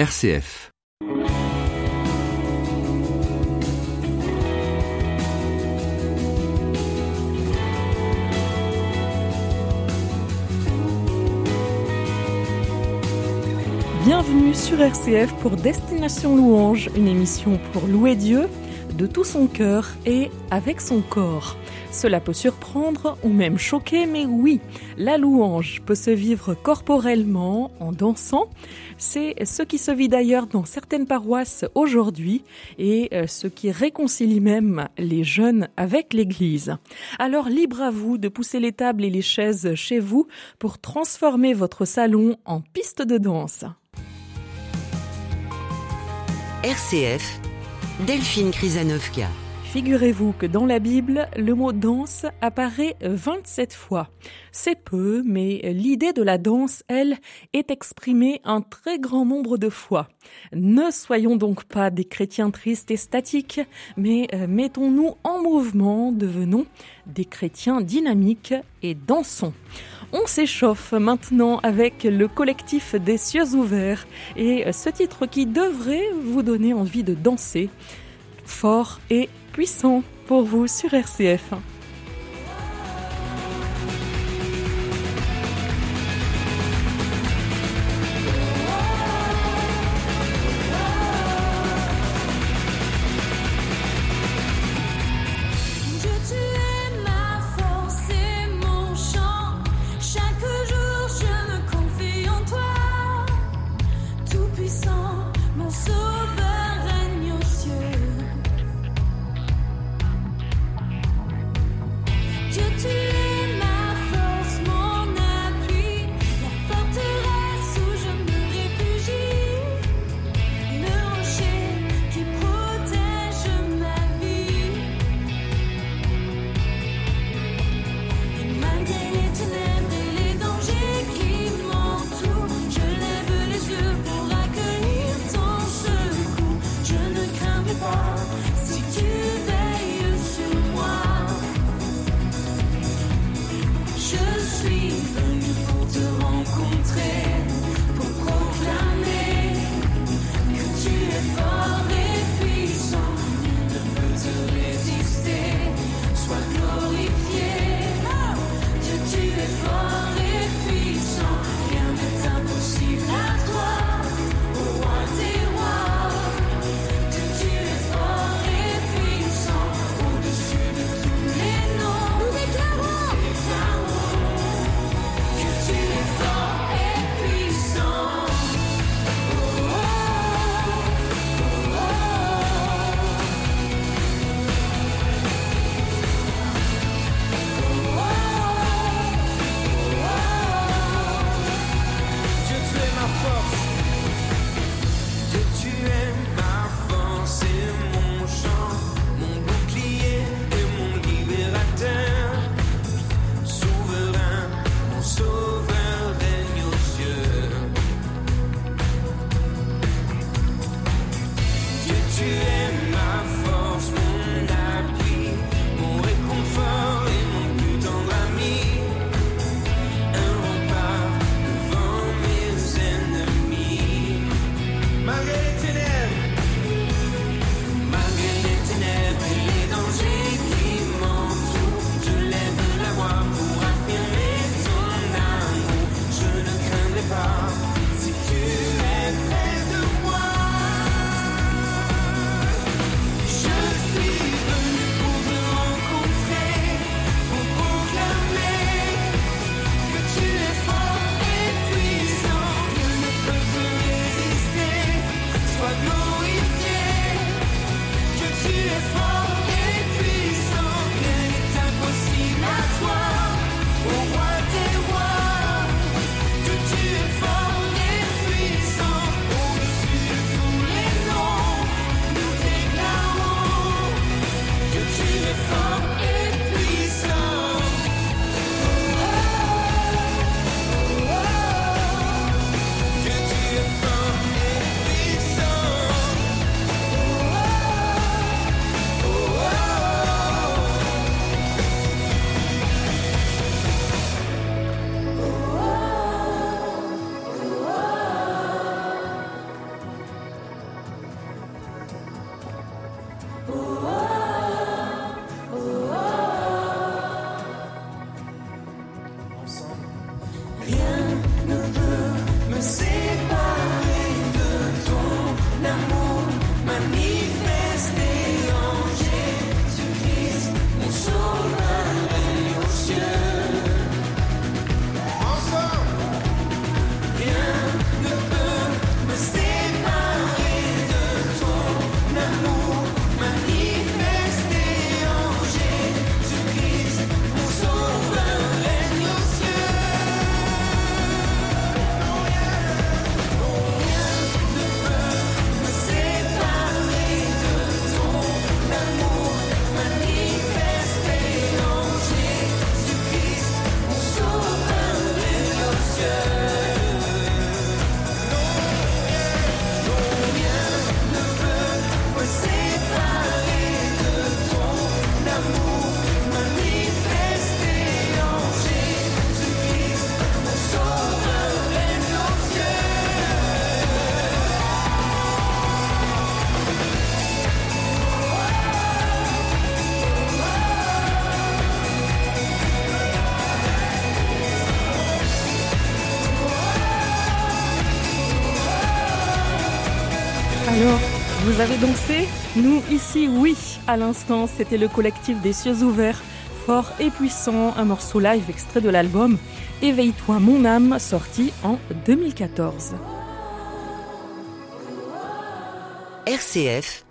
RCF. Bienvenue sur RCF pour Destination Louange, une émission pour louer Dieu de tout son cœur et avec son corps. Cela peut surprendre ou même choquer, mais oui, la louange peut se vivre corporellement en dansant. C'est ce qui se vit d'ailleurs dans certaines paroisses aujourd'hui et euh, ce qui réconcilie même les jeunes avec l'Église. Alors libre à vous de pousser les tables et les chaises chez vous pour transformer votre salon en piste de danse. RCF, Delphine Krizanovka. Figurez-vous que dans la Bible, le mot danse apparaît 27 fois. C'est peu, mais l'idée de la danse, elle, est exprimée un très grand nombre de fois. Ne soyons donc pas des chrétiens tristes et statiques, mais euh, mettons-nous en mouvement, devenons des chrétiens dynamiques et dansons. On s'échauffe maintenant avec le collectif des cieux ouverts et ce titre qui devrait vous donner envie de danser fort et puissant pour vous sur RCF. Vous avez dansé Nous, ici, oui. À l'instant, c'était le collectif des cieux ouverts, fort et puissant, un morceau live extrait de l'album Éveille-toi mon âme, sorti en 2014. RCF,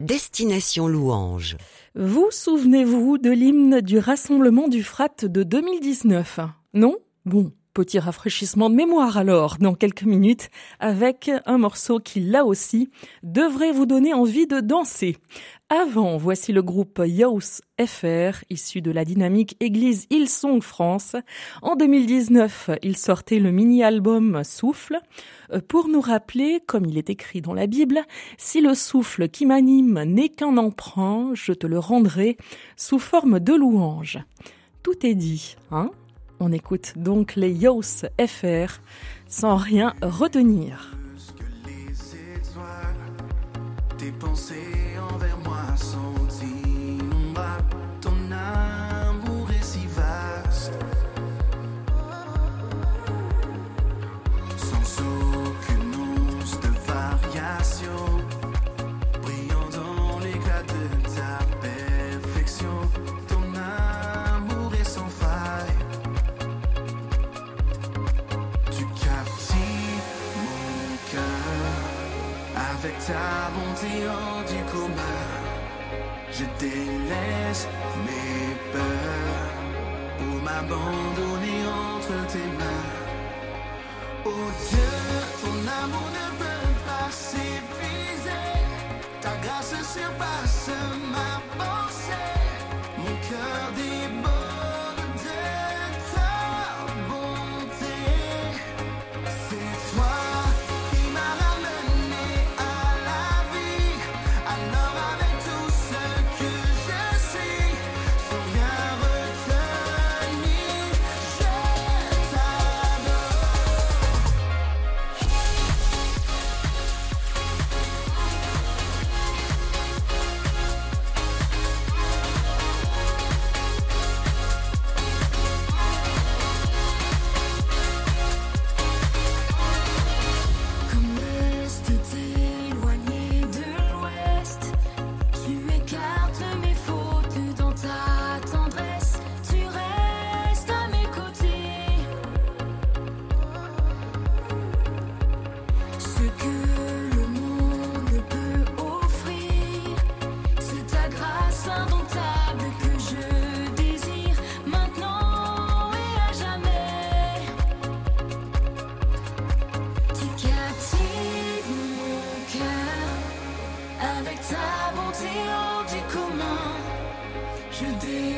Destination Louange. Vous souvenez-vous de l'hymne du Rassemblement du Frat de 2019 Non? Bon, Petit rafraîchissement de mémoire alors, dans quelques minutes, avec un morceau qui, là aussi, devrait vous donner envie de danser. Avant, voici le groupe Yos FR, issu de la dynamique Église Hillsong France. En 2019, il sortait le mini-album Souffle, euh, pour nous rappeler, comme il est écrit dans la Bible, si le souffle qui m'anime n'est qu'un emprunt, je te le rendrai sous forme de louange. Tout est dit, hein? On écoute donc les Yos FR sans rien retenir. Du commun. Je délaisse mes peurs pour m'abandonner entre tes mains. Oh Dieu, ton amour ne peut pas s'épuiser. Ta grâce surpasse ma pensée. Mon cœur déborde Je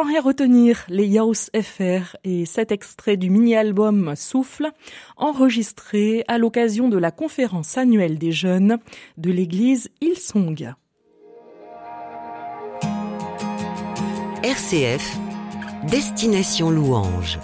Sans rien retenir, les Yaos FR et cet extrait du mini-album Souffle, enregistré à l'occasion de la conférence annuelle des jeunes de l'église Hillsong. RCF, Destination Louange.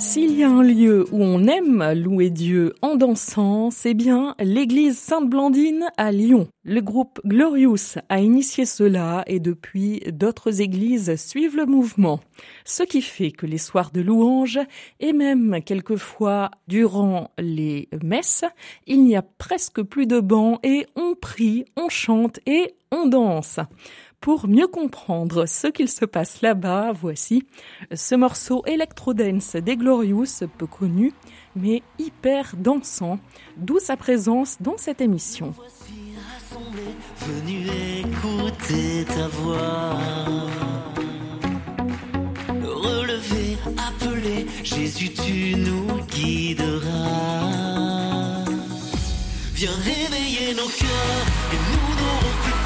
S'il y a un lieu où on aime louer Dieu en dansant, c'est bien l'église Sainte-Blandine à Lyon. Le groupe Glorious a initié cela et depuis d'autres églises suivent le mouvement. Ce qui fait que les soirs de louange et même quelquefois durant les messes, il n'y a presque plus de bancs et on prie, on chante et on danse. Pour mieux comprendre ce qu'il se passe là-bas, voici ce morceau électro-dance des Glorious, peu connu, mais hyper dansant, d'où sa présence dans cette émission. Venu écouter ta voix. Relever, appeler, Jésus, tu nous guideras. Viens réveiller nos cœurs et nous n'aurons plus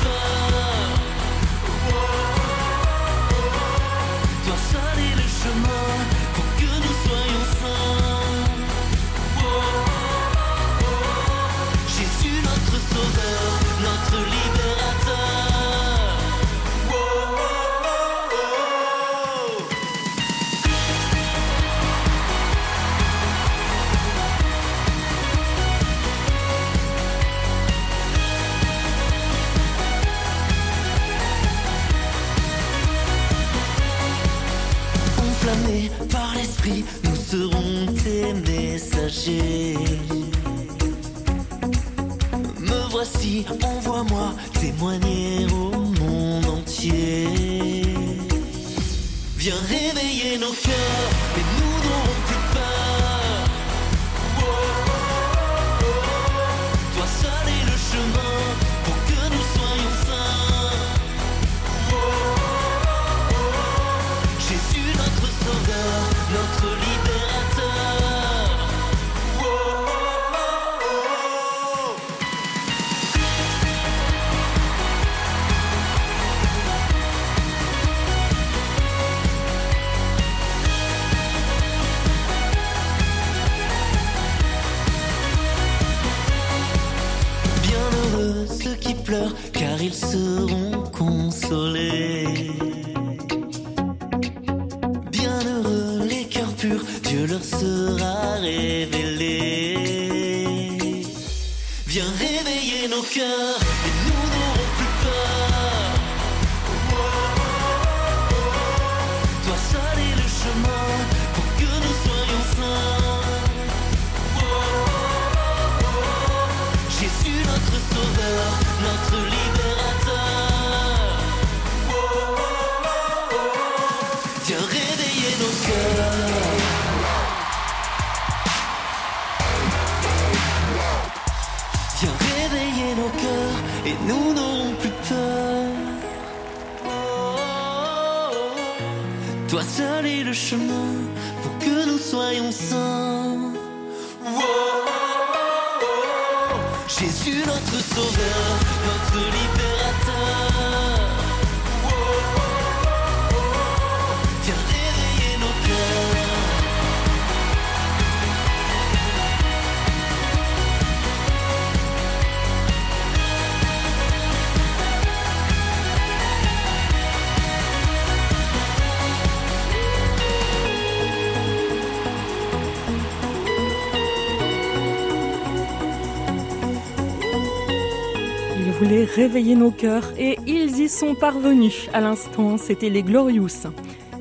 réveiller nos cœurs et ils y sont parvenus. À l'instant, c'était les Glorious.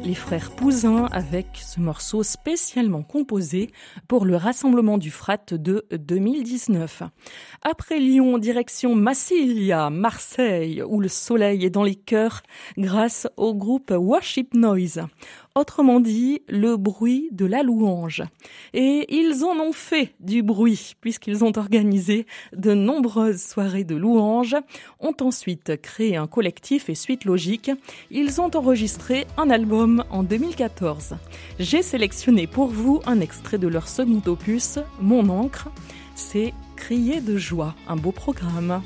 Les frères Pouzin avec ce morceau spécialement composé pour le rassemblement du Frat de 2019. Après Lyon, direction Massilia, Marseille, où le soleil est dans les cœurs grâce au groupe Worship Noise. Autrement dit, le bruit de la louange. Et ils en ont fait du bruit, puisqu'ils ont organisé de nombreuses soirées de louange, ont ensuite créé un collectif et suite logique. Ils ont enregistré un album en 2014. J'ai sélectionné pour vous un extrait de leur second opus, Mon encre. C'est Crier de joie, un beau programme.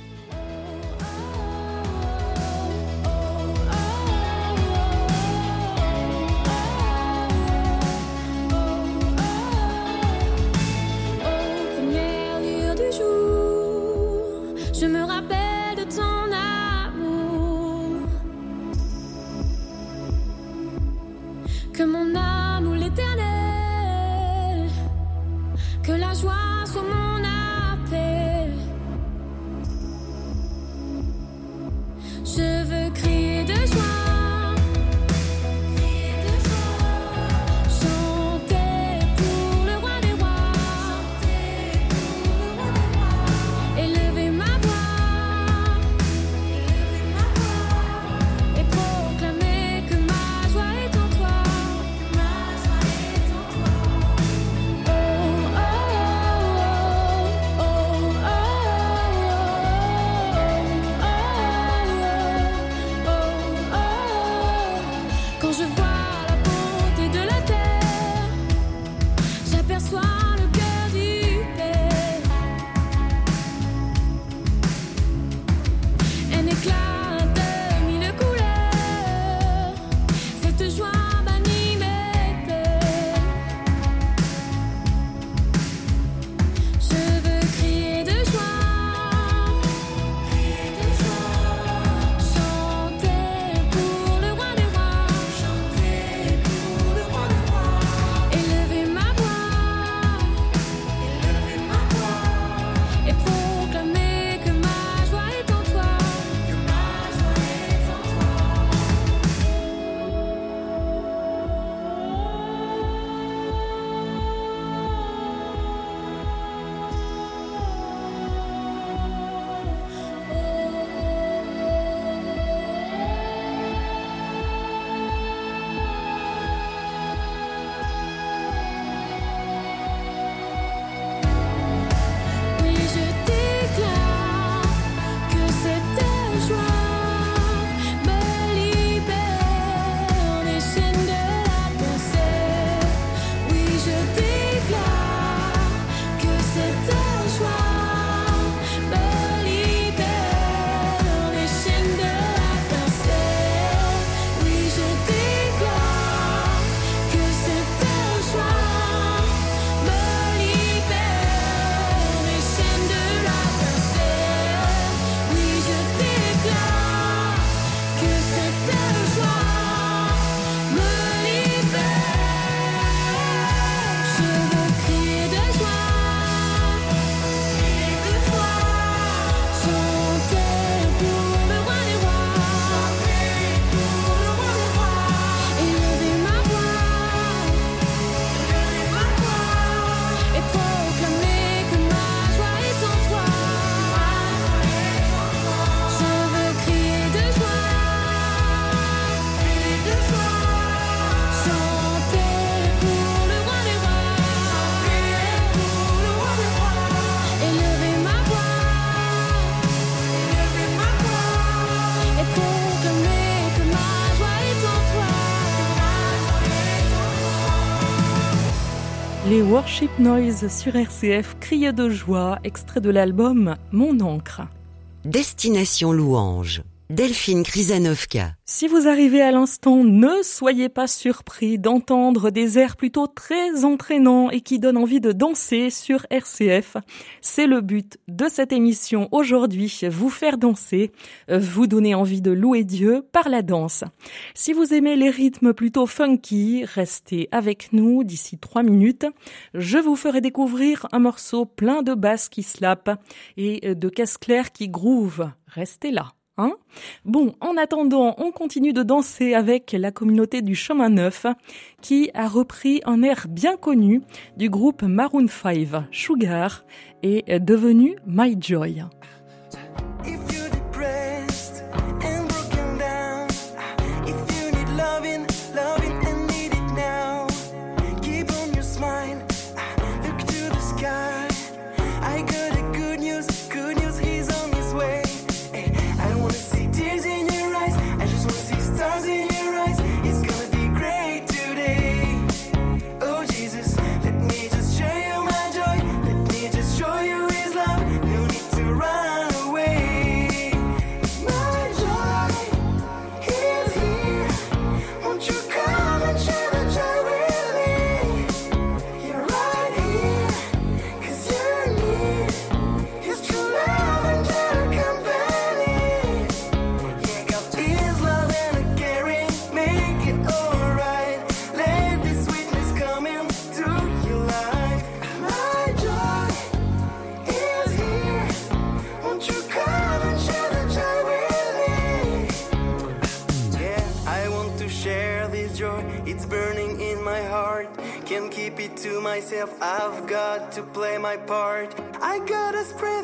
should be Worship Noise sur RCF crient de joie, extrait de l'album Mon encre. Destination Louange. Delphine Krizanovka. Si vous arrivez à l'instant, ne soyez pas surpris d'entendre des airs plutôt très entraînants et qui donnent envie de danser sur RCF. C'est le but de cette émission aujourd'hui, vous faire danser, vous donner envie de louer Dieu par la danse. Si vous aimez les rythmes plutôt funky, restez avec nous d'ici trois minutes. Je vous ferai découvrir un morceau plein de basses qui slapent et de caisse claires qui groove. Restez là. Hein bon, en attendant, on continue de danser avec la communauté du chemin neuf qui a repris un air bien connu du groupe Maroon 5, Sugar, et est devenu My Joy. To play my part. I gotta spread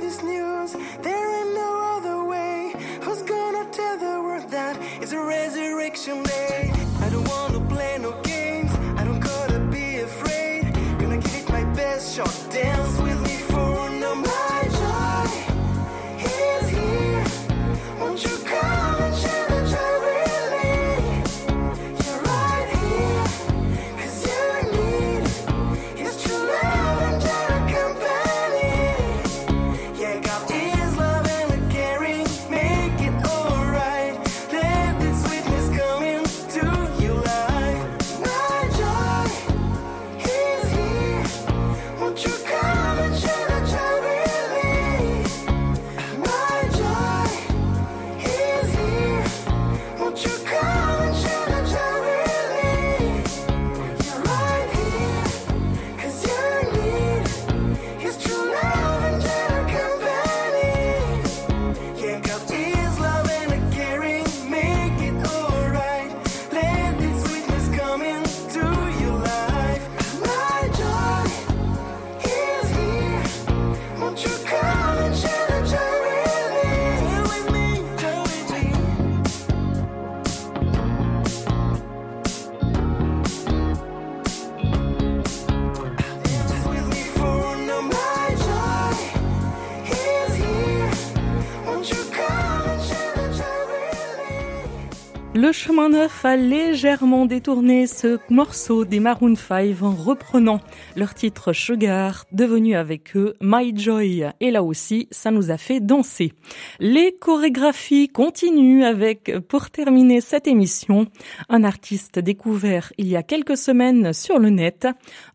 chemin neuf a légèrement détourné ce morceau des Maroon 5 en reprenant leur titre Sugar, devenu avec eux My Joy. Et là aussi, ça nous a fait danser. Les chorégraphies continuent avec, pour terminer cette émission, un artiste découvert il y a quelques semaines sur le net,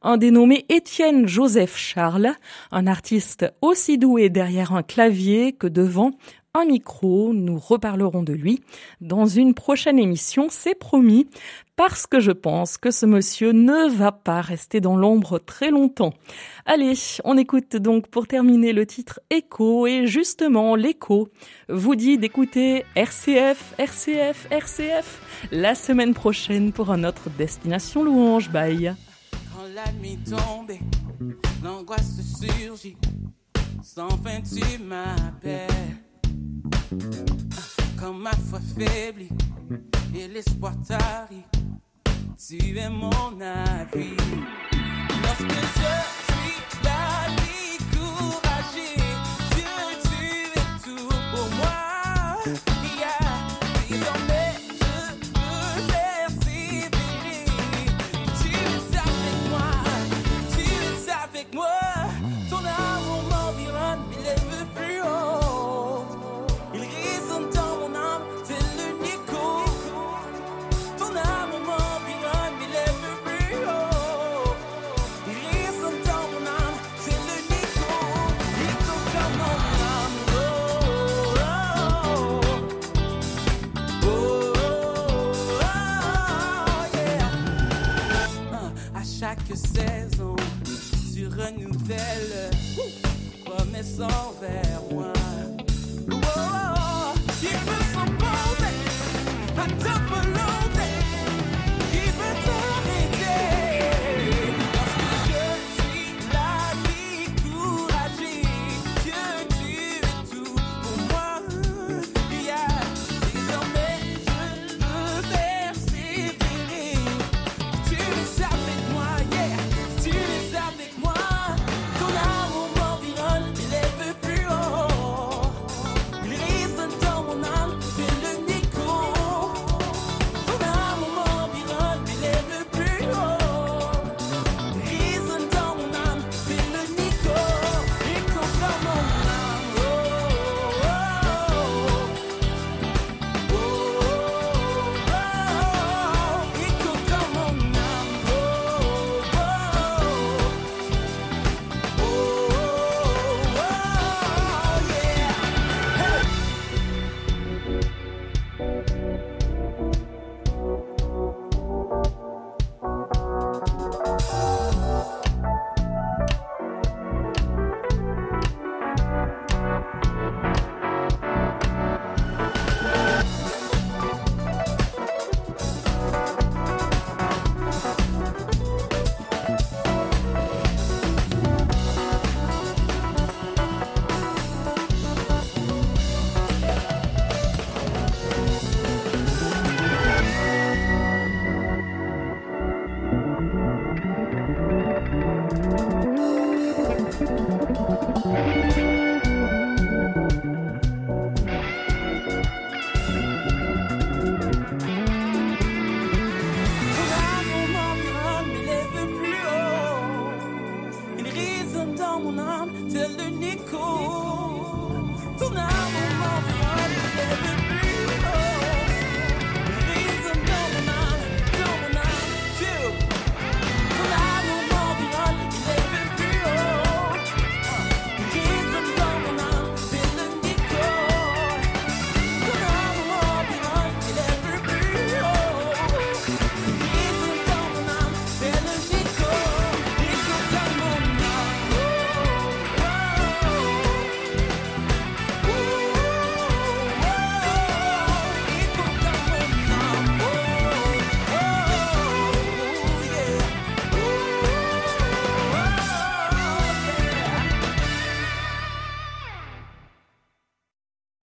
un dénommé Étienne Joseph Charles, un artiste aussi doué derrière un clavier que devant un micro. Nous reparlerons de lui dans une prochaine émission, c'est promis, parce que je pense que ce monsieur ne va pas rester dans l'ombre très longtemps. Allez, on écoute donc pour terminer le titre Echo et justement l'écho vous dit d'écouter RCF, RCF, RCF la semaine prochaine pour un autre Destination Louange. Bye. Quand ma foi faiblit et l'espoir tarit, tu es mon avis. Lorsque je suis là, découragé, Dieu, tu es tout pour moi. Zelenico.